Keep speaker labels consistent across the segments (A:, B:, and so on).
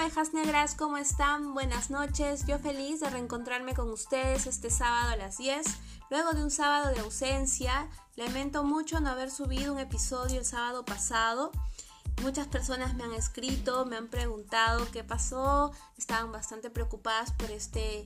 A: abejas negras, ¿cómo están? Buenas noches. Yo feliz de reencontrarme con ustedes este sábado a las 10. Luego de un sábado de ausencia, lamento mucho no haber subido un episodio el sábado pasado. Muchas personas me han escrito, me han preguntado qué pasó, estaban bastante preocupadas por este,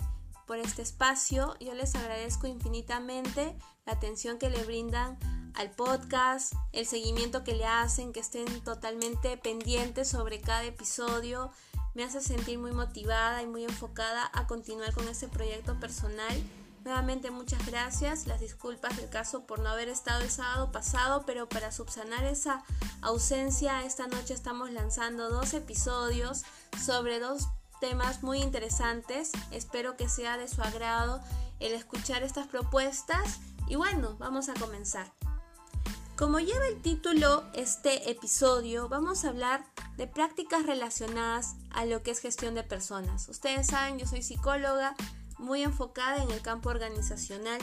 A: por este espacio. Yo les agradezco infinitamente la atención que le brindan al podcast, el seguimiento que le hacen, que estén totalmente pendientes sobre cada episodio. Me hace sentir muy motivada y muy enfocada a continuar con este proyecto personal. Nuevamente muchas gracias, las disculpas del caso por no haber estado el sábado pasado, pero para subsanar esa ausencia, esta noche estamos lanzando dos episodios sobre dos temas muy interesantes. Espero que sea de su agrado el escuchar estas propuestas y bueno, vamos a comenzar. Como lleva el título este episodio, vamos a hablar de prácticas relacionadas a lo que es gestión de personas. Ustedes saben, yo soy psicóloga muy enfocada en el campo organizacional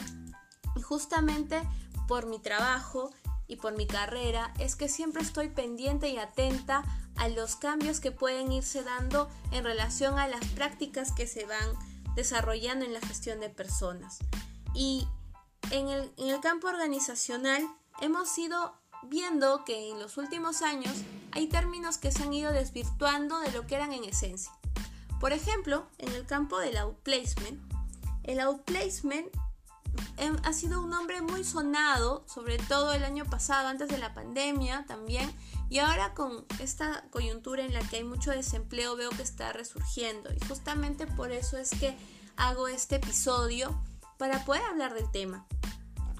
A: y justamente por mi trabajo y por mi carrera es que siempre estoy pendiente y atenta a los cambios que pueden irse dando en relación a las prácticas que se van desarrollando en la gestión de personas. Y en el, en el campo organizacional hemos ido viendo que en los últimos años hay términos que se han ido desvirtuando de lo que eran en esencia. Por ejemplo, en el campo del outplacement, el outplacement em, ha sido un nombre muy sonado, sobre todo el año pasado, antes de la pandemia también, y ahora con esta coyuntura en la que hay mucho desempleo veo que está resurgiendo. Y justamente por eso es que hago este episodio para poder hablar del tema.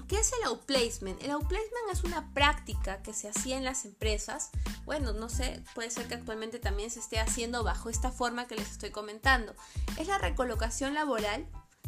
A: ¿Qué es el outplacement? El outplacement es una práctica que se hacía en las empresas. Bueno, no sé, puede ser que actualmente también se esté haciendo bajo esta forma que les estoy comentando. Es la recolocación laboral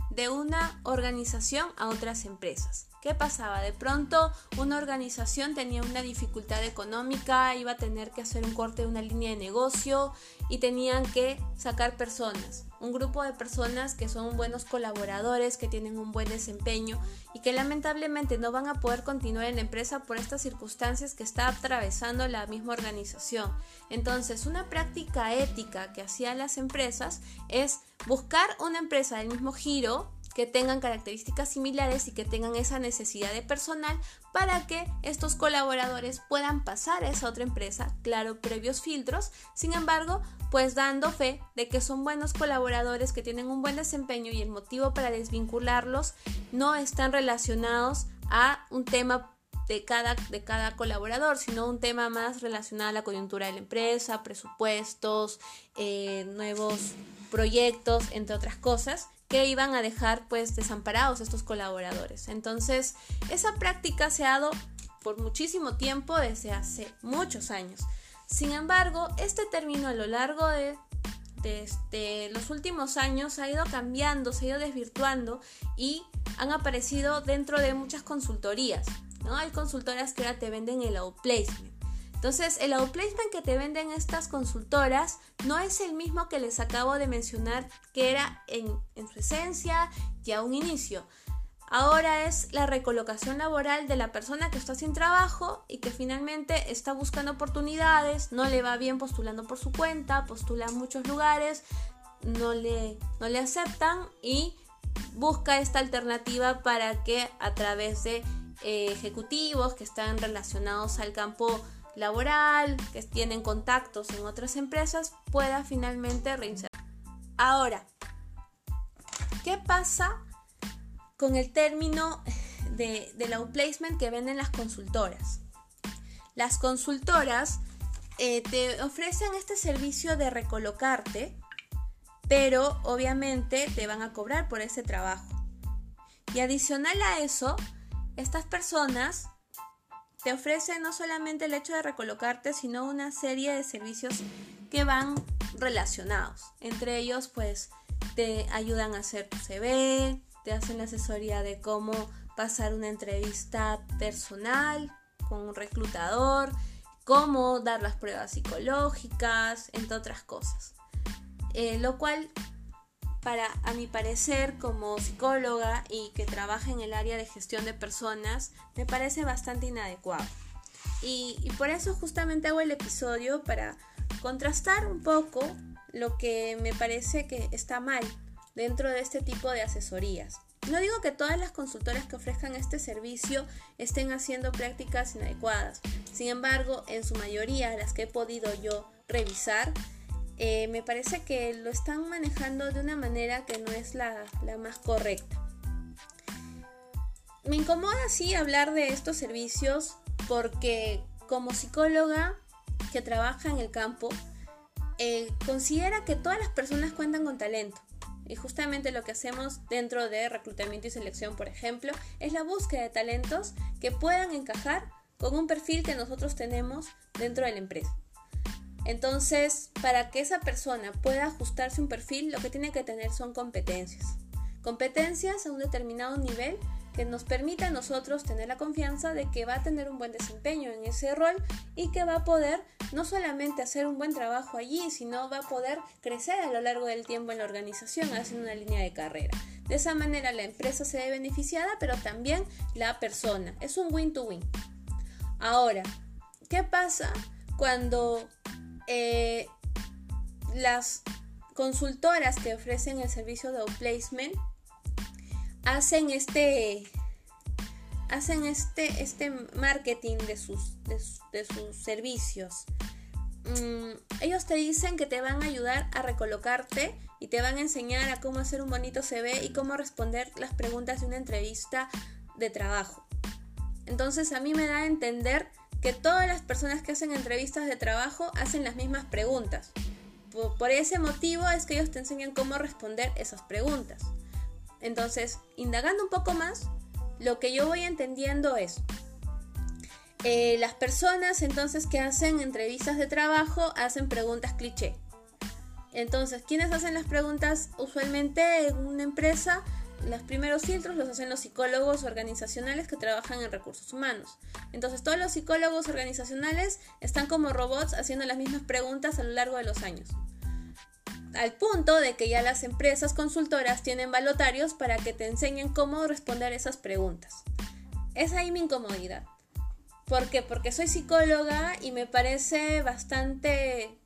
A: de una organización a otras empresas. ¿Qué pasaba? De pronto una organización tenía una dificultad económica, iba a tener que hacer un corte de una línea de negocio y tenían que sacar personas. Un grupo de personas que son buenos colaboradores, que tienen un buen desempeño y que lamentablemente no van a poder continuar en la empresa por estas circunstancias que está atravesando la misma organización. Entonces, una práctica ética que hacían las empresas es buscar una empresa del mismo giro que tengan características similares y que tengan esa necesidad de personal para que estos colaboradores puedan pasar a esa otra empresa, claro, previos filtros, sin embargo, pues dando fe de que son buenos colaboradores que tienen un buen desempeño y el motivo para desvincularlos no están relacionados a un tema de cada, de cada colaborador, sino un tema más relacionado a la coyuntura de la empresa, presupuestos, eh, nuevos proyectos, entre otras cosas que iban a dejar pues desamparados estos colaboradores. Entonces, esa práctica se ha dado por muchísimo tiempo, desde hace muchos años. Sin embargo, este término a lo largo de, este, los últimos años ha ido cambiando, se ha ido desvirtuando y han aparecido dentro de muchas consultorías. ¿no? Hay consultoras que ahora te venden el outplacement entonces, el outplacement que te venden estas consultoras no es el mismo que les acabo de mencionar que era en, su esencia y un inicio. Ahora es la recolocación laboral de la persona que está sin trabajo y que finalmente está buscando oportunidades, no le va bien postulando por su cuenta, postula en muchos lugares, no le, no le aceptan y busca esta alternativa para que a través de eh, ejecutivos que están relacionados al campo laboral, que tienen contactos en otras empresas, pueda finalmente reinsertar. Ahora, ¿qué pasa con el término de, del outplacement que venden las consultoras? Las consultoras eh, te ofrecen este servicio de recolocarte, pero obviamente te van a cobrar por ese trabajo. Y adicional a eso, estas personas te ofrece no solamente el hecho de recolocarte, sino una serie de servicios que van relacionados. Entre ellos, pues, te ayudan a hacer tu CV, te hacen la asesoría de cómo pasar una entrevista personal con un reclutador, cómo dar las pruebas psicológicas, entre otras cosas. Eh, lo cual, para a mi parecer, como psicóloga y que trabaja en el área de gestión de personas, me parece bastante inadecuado. Y, por eso justamente hago el episodio para contrastar un poco lo que me parece que está mal dentro de este tipo de asesorías. No digo que todas las consultoras que ofrezcan este servicio estén haciendo prácticas inadecuadas. Sin embargo, en su mayoría, las que he podido yo revisar, eh, me parece que lo están manejando de una manera que no es la, más correcta. Me incomoda así hablar de estos servicios porque como psicóloga que trabaja en el campo, eh, considera que todas las personas cuentan con talento. Y justamente lo que hacemos dentro de reclutamiento y selección, por ejemplo, es la búsqueda de talentos que puedan encajar con un perfil que nosotros tenemos dentro de la empresa. Entonces, para que esa persona pueda ajustarse un perfil, lo que tiene que tener son competencias. Competencias a un determinado nivel que nos permita a nosotros tener la confianza de que va a tener un buen desempeño en ese rol y que va a poder no solamente hacer un buen trabajo allí, sino va a poder crecer a lo largo del tiempo en la organización haciendo una línea de carrera. De esa manera la empresa se ve beneficiada, pero también la persona. Es un win-to-win. Ahora, ¿qué pasa cuando eh, las consultoras que ofrecen el servicio de outplacement hacen este hacen este, este marketing de sus, de, sus servicios. Mm, ellos te dicen que te van a ayudar a recolocarte y te van a enseñar a cómo hacer un bonito CV y cómo responder las preguntas de una entrevista de trabajo. Entonces a mí me da a entender que todas las personas que hacen entrevistas de trabajo hacen las mismas preguntas. por ese motivo es que ellos te enseñan cómo responder esas preguntas. Entonces, indagando un poco más, lo que yo voy entendiendo es, eh, las personas entonces que hacen entrevistas de trabajo hacen preguntas cliché. Entonces, ¿quiénes hacen las preguntas? Usualmente en una empresa, los primeros filtros los hacen los psicólogos organizacionales que trabajan en recursos humanos. Entonces, todos los psicólogos organizacionales están como robots haciendo las mismas preguntas a lo largo de los años al punto de que ya las empresas consultoras tienen balotarios para que te enseñen cómo responder esas preguntas. Es ahí mi incomodidad. ¿Por qué? Porque soy psicóloga y me parece bastante,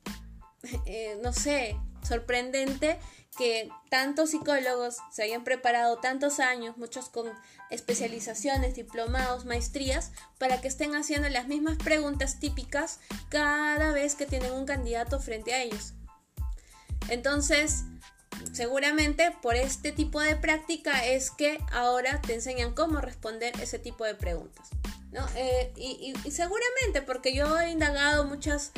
A: eh, no sé, sorprendente que tantos psicólogos se hayan preparado tantos años, muchos con especializaciones, diplomados, maestrías, para que estén haciendo las mismas preguntas típicas cada vez que tienen un candidato frente a ellos. Entonces, seguramente por este tipo de práctica es que ahora te enseñan cómo responder ese tipo de preguntas. ¿no? Eh, y, seguramente porque yo he indagado muchas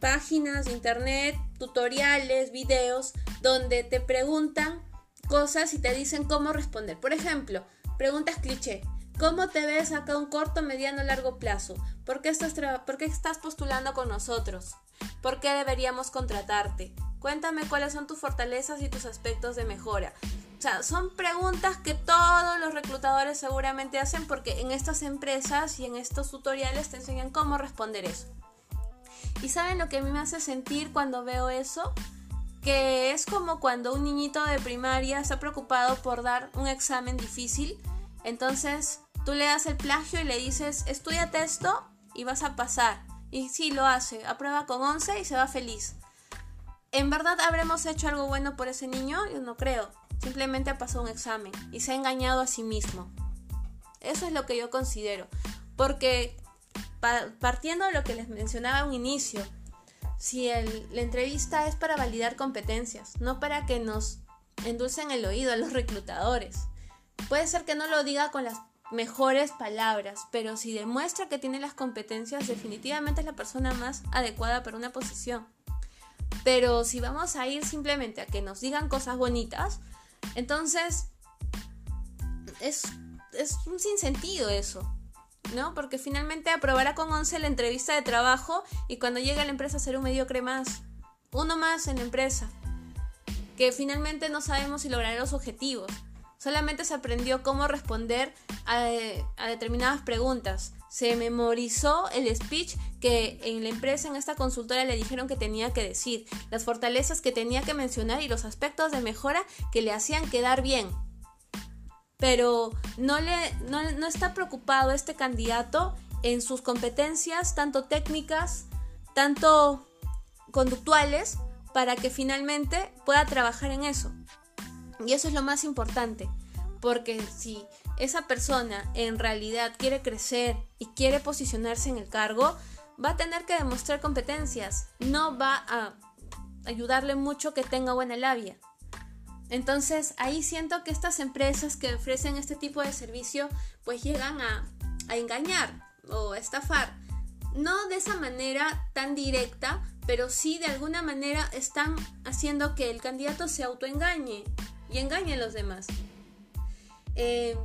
A: páginas de internet, tutoriales, videos, donde te preguntan cosas y te dicen cómo responder. Por ejemplo, preguntas cliché. ¿Cómo te ves acá a un corto, mediano, largo plazo? ¿Por qué, estás ¿Por qué estás postulando con nosotros? ¿Por qué deberíamos contratarte? Cuéntame cuáles son tus fortalezas y tus aspectos de mejora. O sea, son preguntas que todos los reclutadores seguramente hacen porque en estas empresas y en estos tutoriales te enseñan cómo responder eso. ¿Y saben lo que a mí me hace sentir cuando veo eso? Que es como cuando un niñito de primaria está preocupado por dar un examen difícil. Entonces tú le das el plagio y le dices, estudiate esto y vas a pasar. Y sí, lo hace. Aprueba con 11 y se va feliz. ¿En verdad habremos hecho algo bueno por ese niño? Yo no creo. Simplemente pasado un examen y se ha engañado a sí mismo. Eso es lo que yo considero. Porque partiendo de lo que les mencionaba a un inicio, si la entrevista es para validar competencias, no para que nos endulcen el oído a los reclutadores. Puede ser que no lo diga con las mejores palabras, pero si demuestra que tiene las competencias, definitivamente es la persona más adecuada para una posición. Pero si vamos a ir simplemente a que nos digan cosas bonitas, entonces es, un sinsentido eso. ¿No? Porque finalmente aprobará con 11 la entrevista de trabajo y cuando llegue a la empresa será un mediocre más. Uno más en la empresa. Que finalmente no sabemos si logrará los objetivos. Solamente se aprendió cómo responder a, a determinadas preguntas se memorizó el speech que en la empresa, en esta consultora, le dijeron que tenía que decir, las fortalezas que tenía que mencionar y los aspectos de mejora que le hacían quedar bien. Pero no, le, no, no está preocupado este candidato en sus competencias, tanto técnicas, tanto conductuales, para que finalmente pueda trabajar en eso. Y eso es lo más importante, porque si esa persona en realidad quiere crecer y quiere posicionarse en el cargo, va a tener que demostrar competencias, no va a ayudarle mucho que tenga buena labia. Entonces ahí siento que estas empresas que ofrecen este tipo de servicio pues llegan a, engañar o a estafar. No de esa manera tan directa, pero sí de alguna manera están haciendo que el candidato se autoengañe y engañe a los demás. Eh,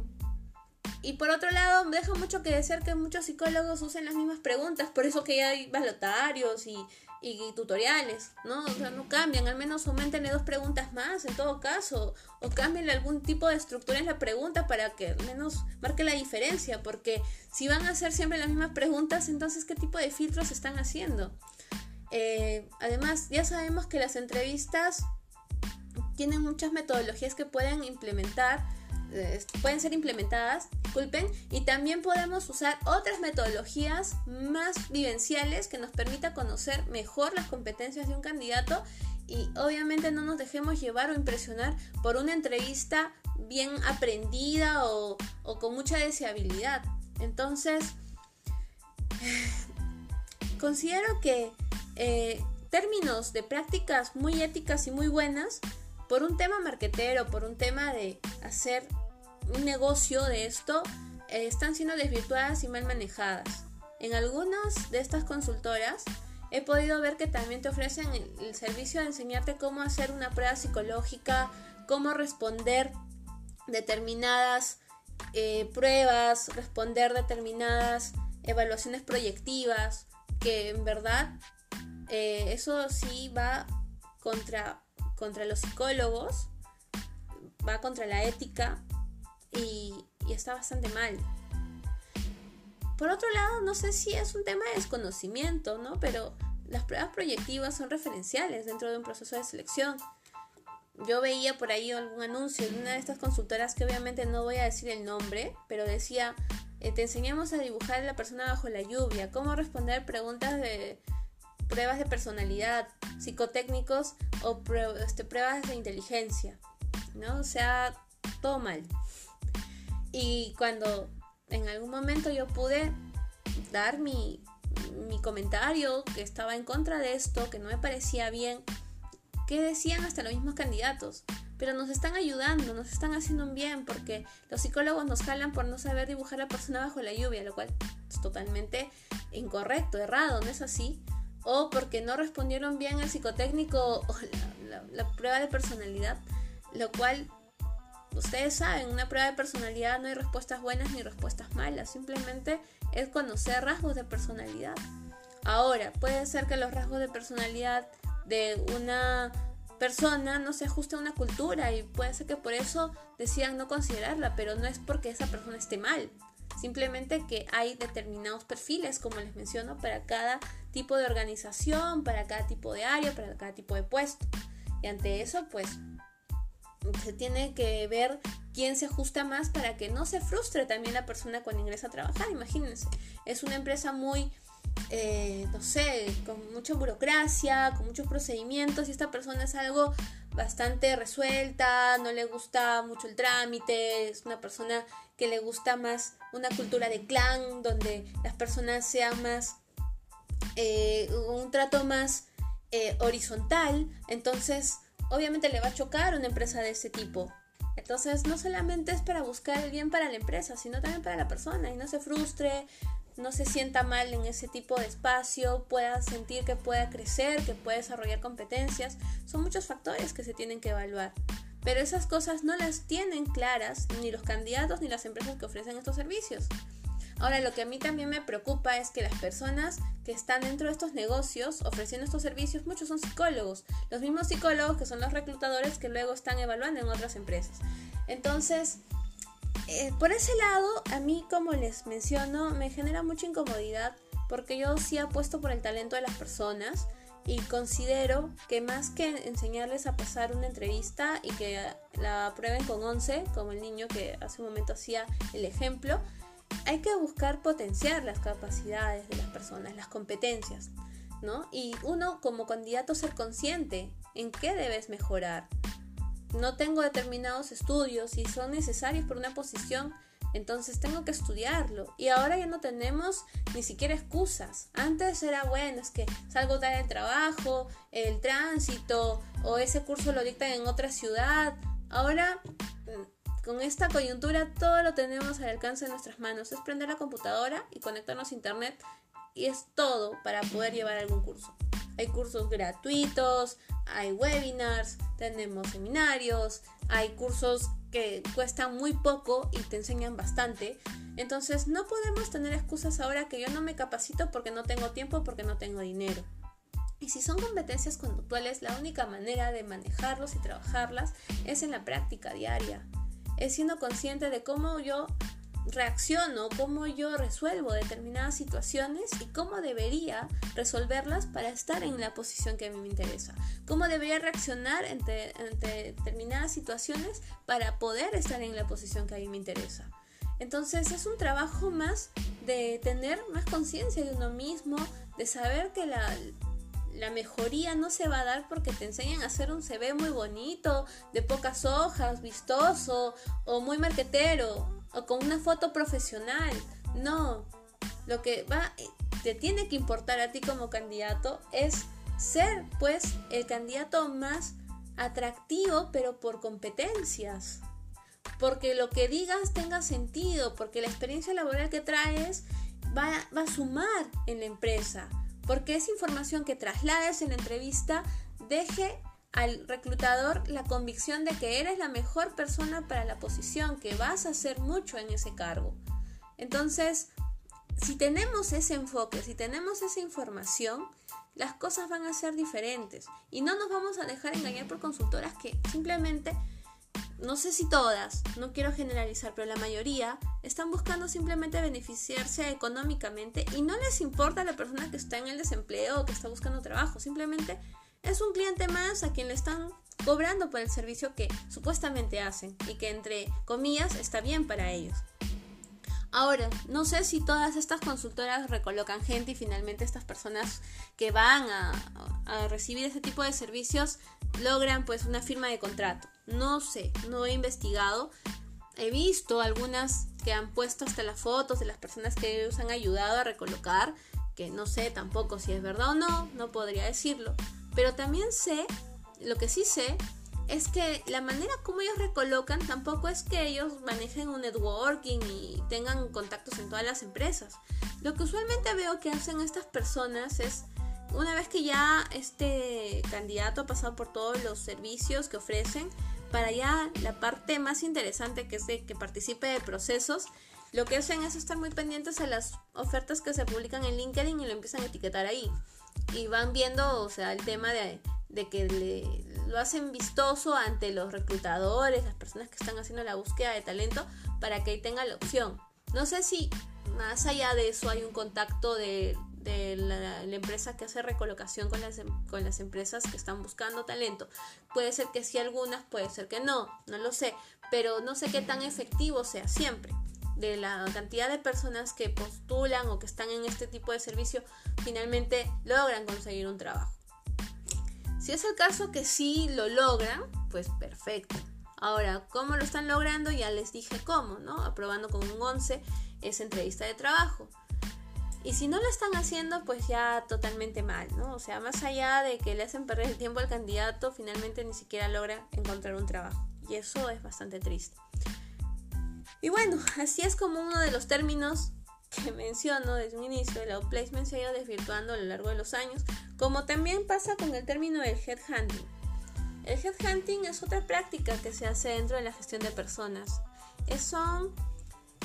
A: y por otro lado, deja mucho que decir que muchos psicólogos usen las mismas preguntas, por eso que ya hay balotarios y, y, tutoriales, ¿no? O sea, no cambian, al menos aumentenle dos preguntas más en todo caso, o cámbienle algún tipo de estructura en la pregunta para que al menos marque la diferencia, porque si van a hacer siempre las mismas preguntas, entonces ¿qué tipo de filtros están haciendo? Eh, además, ya sabemos que las entrevistas tienen muchas metodologías que pueden implementar, pueden ser implementadas, disculpen, y también podemos usar otras metodologías más vivenciales que nos permita conocer mejor las competencias de un candidato y obviamente no nos dejemos llevar o impresionar por una entrevista bien aprendida o, con mucha deseabilidad. Entonces, considero que eh, términos de prácticas muy éticas y muy buenas por un tema marquetero, por un tema de hacer un negocio de esto, eh, están siendo desvirtuadas y mal manejadas. En algunas de estas consultoras he podido ver que también te ofrecen el, servicio de enseñarte cómo hacer una prueba psicológica, cómo responder determinadas eh, pruebas, responder determinadas evaluaciones proyectivas, que en verdad eh, eso sí va contra contra los psicólogos, va contra la ética y, está bastante mal. Por otro lado, no sé si es un tema de desconocimiento, ¿no? Pero las pruebas proyectivas son referenciales dentro de un proceso de selección. Yo veía por ahí algún anuncio de una de estas consultoras que obviamente no voy a decir el nombre, pero decía, eh, te enseñamos a dibujar a la persona bajo la lluvia, cómo responder preguntas de, pruebas de personalidad, psicotécnicos o este, pruebas de inteligencia, ¿no? O sea, todo mal. Y cuando en algún momento yo pude dar mi, mi comentario que estaba en contra de esto, que no me parecía bien, que decían hasta los mismos candidatos? Pero nos están ayudando, nos están haciendo un bien, porque los psicólogos nos jalan por no saber dibujar a la persona bajo la lluvia, lo cual es totalmente incorrecto, errado, ¿no es así? o porque no respondieron bien el psicotécnico o la, prueba de personalidad, lo cual ustedes saben, una prueba de personalidad no hay respuestas buenas ni respuestas malas, simplemente es conocer rasgos de personalidad. Ahora, puede ser que los rasgos de personalidad de una persona no se ajuste a una cultura y puede ser que por eso decidan no considerarla, pero no es porque esa persona esté mal, Simplemente que hay determinados perfiles, como les menciono, para cada tipo de organización, para cada tipo de área, para cada tipo de puesto. Y ante eso, pues se tiene que ver quién se ajusta más para que no se frustre también la persona cuando ingresa a trabajar. Imagínense, es una empresa muy, eh, no sé, con mucha burocracia, con muchos procedimientos y esta persona es algo bastante resuelta, no le gusta mucho el trámite, es una persona que le gusta más una cultura de clan, donde las personas sean más, eh, un trato más eh, horizontal, entonces obviamente le va a chocar una empresa de ese tipo. Entonces no solamente es para buscar el bien para la empresa, sino también para la persona y no se frustre, no se sienta mal en ese tipo de espacio, pueda sentir que pueda crecer, que pueda desarrollar competencias. Son muchos factores que se tienen que evaluar. Pero esas cosas no las tienen claras ni los candidatos ni las empresas que ofrecen estos servicios. Ahora, lo que a mí también me preocupa es que las personas que están dentro de estos negocios ofreciendo estos servicios, muchos son psicólogos, los mismos psicólogos que son los reclutadores que luego están evaluando en otras empresas. Entonces, eh, por ese lado, a mí, como les menciono, me genera mucha incomodidad porque yo sí apuesto por el talento de las personas y considero que más que enseñarles a pasar una entrevista y que la prueben con 11, como el niño que hace un momento hacía el ejemplo, hay que buscar potenciar las capacidades de las personas, las competencias. ¿no? Y uno como candidato ser consciente en qué debes mejorar. No tengo determinados estudios y son necesarios por una posición, entonces tengo que estudiarlo. Y ahora ya no tenemos ni siquiera excusas. Antes era bueno, es que salgo tarde del trabajo, el tránsito o ese curso lo dictan en otra ciudad. Ahora con esta coyuntura todo lo tenemos al alcance de nuestras manos. Es prender la computadora y conectarnos a internet y es todo para poder llevar algún curso. Hay cursos gratuitos, hay webinars, tenemos seminarios, hay cursos que cuestan muy poco y te enseñan bastante. Entonces no podemos tener excusas ahora que yo no me capacito porque no tengo tiempo, porque no tengo dinero. Y si son competencias conductuales, la única manera de manejarlos y trabajarlas es en la práctica diaria es siendo consciente de cómo yo reacciono, cómo yo resuelvo determinadas situaciones y cómo debería resolverlas para estar en la posición que a mí me interesa. Cómo debería reaccionar ante, determinadas situaciones para poder estar en la posición que a mí me interesa. Entonces es un trabajo más de tener más conciencia de uno mismo, de saber que la, la mejoría no se va a dar porque te enseñan a hacer un CV muy bonito, de pocas hojas, vistoso, o muy marquetero, o con una foto profesional. No, lo que va, te tiene que importar a ti como candidato es ser pues el candidato más atractivo, pero por competencias. Porque lo que digas tenga sentido, porque la experiencia laboral que traes va a sumar en la empresa porque esa información que traslades en la entrevista deje al reclutador la convicción de que eres la mejor persona para la posición, que vas a hacer mucho en ese cargo. Entonces, si tenemos ese enfoque, si tenemos esa información, las cosas van a ser diferentes y no nos vamos a dejar engañar por consultoras que simplemente no sé si todas, no quiero generalizar, pero la mayoría están buscando simplemente beneficiarse económicamente y no les importa la persona que está en el desempleo o que está buscando trabajo, simplemente es un cliente más a quien le están cobrando por el servicio que supuestamente hacen y que entre comillas está bien para ellos. Ahora, no sé si todas estas consultoras recolocan gente y finalmente estas personas que van a, recibir ese tipo de servicios logran pues una firma de contrato. No sé, no he investigado. He visto algunas que han puesto hasta las fotos de las personas que ellos han ayudado a recolocar, que no sé tampoco si es verdad o no, no podría decirlo. Pero también sé, lo que sí sé, es que la manera como ellos recolocan tampoco es que ellos manejen un networking y tengan contactos en todas las empresas. Lo que usualmente veo que hacen estas personas es una vez que ya este candidato ha pasado por todos los servicios que ofrecen, para ya la parte más interesante que es que participe de procesos, lo que hacen es estar muy pendientes a las ofertas que se publican en LinkedIn y lo empiezan a etiquetar ahí. Y van viendo, o sea, el tema de, de que lo hacen vistoso ante los reclutadores, las personas que están haciendo la búsqueda de talento, para que tenga la opción. No sé si más allá de eso hay un contacto de, de la, empresa que hace recolocación con las, em, con las empresas que están buscando talento. Puede ser que sí algunas, puede ser que no, no lo sé, pero no sé qué tan efectivo sea siempre. De la cantidad de personas que postulan o que están en este tipo de servicio, finalmente logran conseguir un trabajo. Si es el caso que sí lo logran, pues perfecto. Ahora, ¿cómo lo están logrando? Ya les dije cómo, ¿no? Aprobando con un 11 esa entrevista de trabajo. Y si no lo están haciendo, pues ya totalmente mal, ¿no? O sea, más allá de que le hacen perder el tiempo al candidato, finalmente ni siquiera logra encontrar un trabajo. Y eso es bastante triste. Y bueno, así es como uno de los términos que menciono desde un inicio, el outplacement se ha ido desvirtuando a lo largo de los años, como también pasa con el término del headhunting. El headhunting es otra práctica que se hace dentro de la gestión de personas. Es, son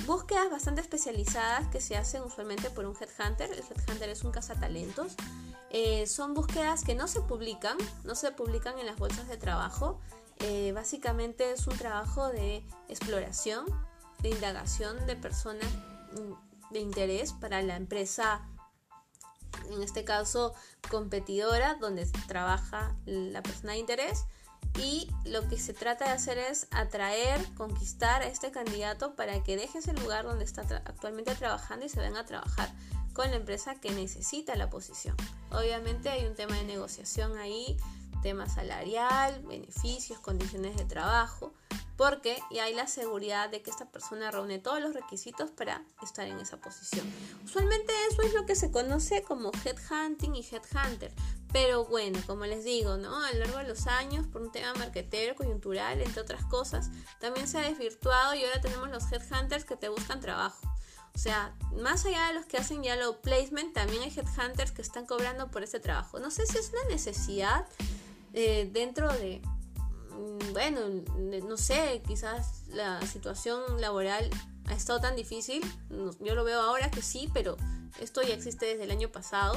A: búsquedas bastante especializadas que se hacen usualmente por un headhunter. El headhunter es un cazatalentos. Eh, son búsquedas que no se publican, no se publican en las bolsas de trabajo. Eh, básicamente es un trabajo de exploración, de indagación de personas de interés para la empresa, en este caso competidora, donde trabaja la persona de interés y lo que se trata de hacer es atraer, conquistar a este candidato para que deje ese lugar donde está actualmente trabajando y se venga a trabajar con la empresa que necesita la posición. Obviamente hay un tema de negociación ahí, tema salarial, beneficios, condiciones de trabajo, porque y hay la seguridad de que esta persona reúne todos los requisitos para estar en esa posición. Usualmente eso es lo que se conoce como headhunting y headhunter, pero bueno, como les digo, ¿no? A lo largo de los años, por un tema marketero, coyuntural, entre otras cosas, también se ha desvirtuado y ahora tenemos los headhunters que te buscan trabajo. O sea, más allá de los que hacen ya lo placement, también hay headhunters que están cobrando por ese trabajo. No sé si es una necesidad eh, dentro de, bueno, no sé, quizás la situación laboral ha estado tan difícil. Yo lo veo ahora que sí, pero esto ya existe desde el año pasado.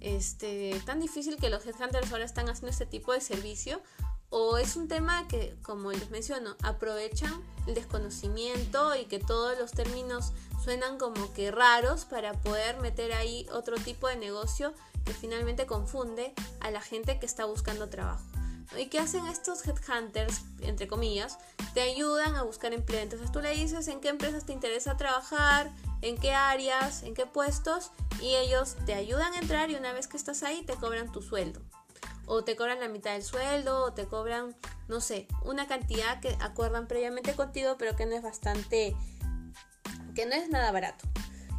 A: Este, tan difícil que los headhunters ahora están haciendo este tipo de servicio o es un tema que, como les menciono, aprovechan el desconocimiento y que todos los términos suenan como que raros para poder meter ahí otro tipo de negocio que finalmente confunde a la gente que está buscando trabajo. ¿Y qué hacen estos headhunters, entre comillas? Te ayudan a buscar empleo. Entonces tú le dices en qué empresas te interesa trabajar, en qué áreas, en qué puestos, y ellos te ayudan a entrar y una vez que estás ahí te cobran tu sueldo. O te cobran la mitad del sueldo, o te cobran, no sé, una cantidad que acuerdan previamente contigo, pero que no es bastante, que no es nada barato.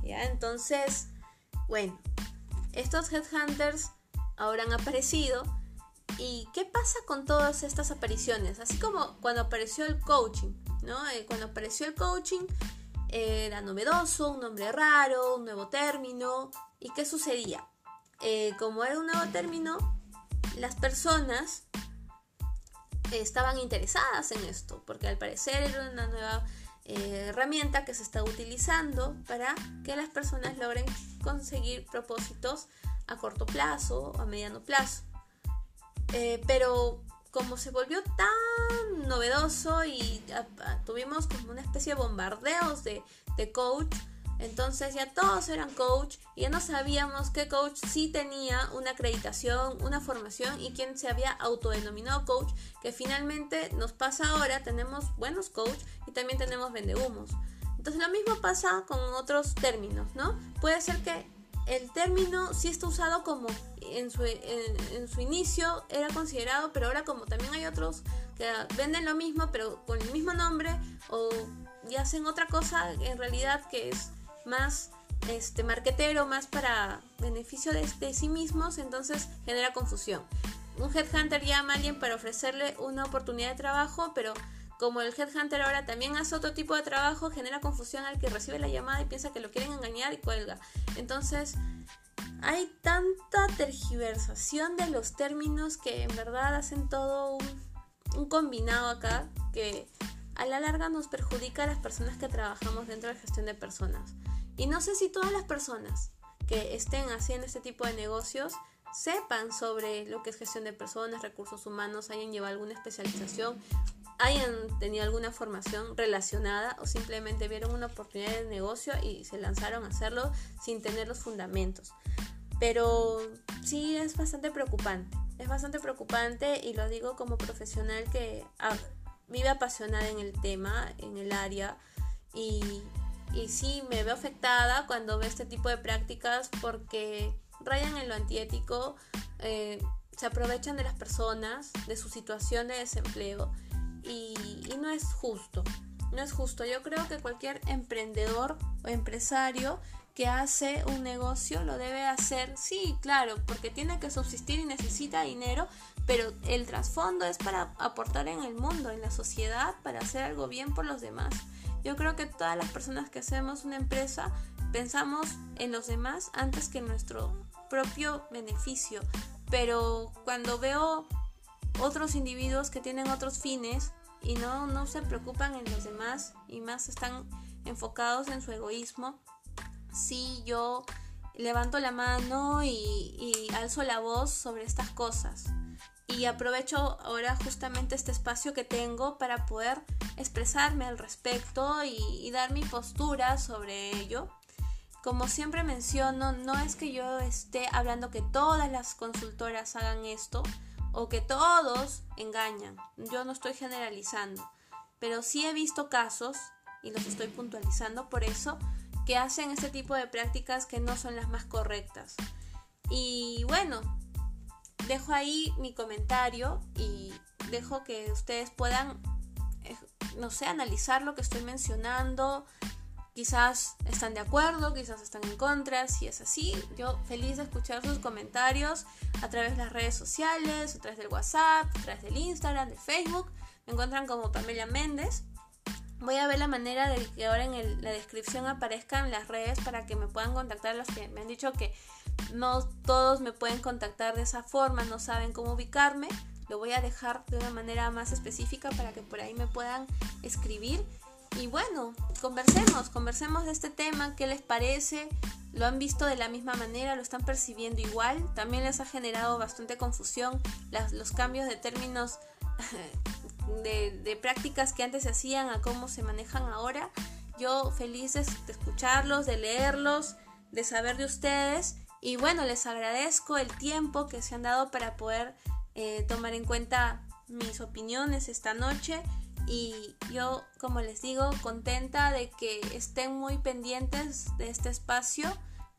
A: ¿Ya? Entonces, bueno, estos headhunters ahora han aparecido ¿Y qué pasa con todas estas apariciones? Así como cuando apareció el coaching, ¿no? Eh, cuando apareció el coaching era novedoso, un nombre raro, un nuevo término. ¿Y qué sucedía? Eh, como era un nuevo término, las personas estaban interesadas en esto, porque al parecer era una nueva eh, herramienta que se está utilizando para que las personas logren conseguir propósitos a corto plazo o a mediano plazo. Eh, pero como se volvió tan novedoso y tuvimos como una especie de bombardeos de, coach, entonces ya todos eran coach y ya no sabíamos qué coach sí tenía una acreditación, una formación y quién se había autodenominado coach, que finalmente nos pasa ahora, tenemos buenos coach y también tenemos vendehumos. Entonces lo mismo pasa con otros términos, ¿no? Puede ser que el término sí está usado como en su, inicio era considerado, pero ahora como también hay otros que venden lo mismo, pero con el mismo nombre, o y hacen otra cosa en realidad que es más este marquetero, más para beneficio de sí mismos, entonces genera confusión. Un headhunter llama a alguien para ofrecerle una oportunidad de trabajo, pero como el headhunter ahora también hace otro tipo de trabajo, genera confusión al que recibe la llamada y piensa que lo quieren engañar y cuelga. Entonces, hay tanta tergiversación de los términos que en verdad hacen todo un, combinado acá que a la larga nos perjudica a las personas que trabajamos dentro de gestión de personas. Y no sé si todas las personas que estén haciendo este tipo de negocios sepan sobre lo que es gestión de personas, recursos humanos, hayan llevado alguna especialización hayan tenido alguna formación relacionada o simplemente vieron una oportunidad de negocio y se lanzaron a hacerlo sin tener los fundamentos. Pero sí es bastante preocupante, es bastante preocupante y lo digo como profesional que vive apasionada en el tema, en el área y, y sí me veo afectada cuando veo este tipo de prácticas porque rayan en lo antiético, eh, se aprovechan de las personas, de su situación de desempleo y, no es justo. No es justo. Yo creo que cualquier emprendedor o empresario que hace un negocio lo debe hacer, sí, claro, porque tiene que subsistir y necesita dinero, pero el trasfondo es para aportar en el mundo, en la sociedad, para hacer algo bien por los demás. Yo creo que todas las personas que hacemos una empresa pensamos en los demás antes que en nuestro propio beneficio, pero cuando veo otros individuos que tienen otros fines y no, no se preocupan en los demás y más están enfocados en su egoísmo. Sí, yo levanto la mano y, y alzo la voz sobre estas cosas. Y aprovecho ahora justamente este espacio que tengo para poder expresarme al respecto y, y dar mi postura sobre ello. Como siempre menciono, no es que yo esté hablando que todas las consultoras hagan esto, o que todos engañan. Yo no estoy generalizando, pero sí he visto casos y los estoy puntualizando por eso que hacen este tipo de prácticas que no son las más correctas. Y bueno, dejo ahí mi comentario y dejo que ustedes puedan, eh, no sé, analizar lo que estoy mencionando. Quizás están de acuerdo, quizás están en contra. Si es así, yo feliz de escuchar sus comentarios a través de las redes sociales, a través del WhatsApp, a través del Instagram, de Facebook. Me encuentran como Pamela Méndez. Voy a ver la manera de que ahora en la descripción aparezcan las redes para que me puedan contactar los que me han dicho que no todos me pueden contactar de esa forma, no saben cómo ubicarme. Lo voy a dejar de una manera más específica para que por ahí me puedan escribir. Y bueno, conversemos, conversemos de este tema, qué les parece, lo han visto de la misma manera, lo están percibiendo igual, también les ha generado bastante confusión los cambios de términos de, prácticas que antes se hacían a cómo se manejan ahora. Yo feliz de escucharlos, de leerlos, de saber de ustedes y bueno, les agradezco el tiempo que se han dado para poder eh, tomar en cuenta mis opiniones esta noche. Y yo, como les digo, contenta de que estén muy pendientes de este espacio.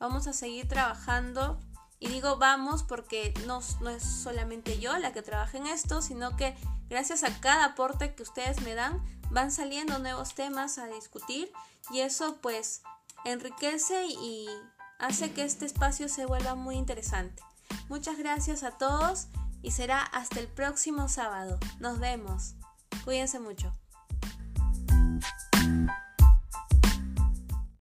A: Vamos a seguir trabajando. Y digo vamos porque no, no es solamente yo la que trabaja en esto, sino que gracias a cada aporte que ustedes me dan, van saliendo nuevos temas a discutir. Y eso pues enriquece y hace que este espacio se vuelva muy interesante. Muchas gracias a todos y será hasta el próximo sábado. Nos vemos. Cuídense mucho.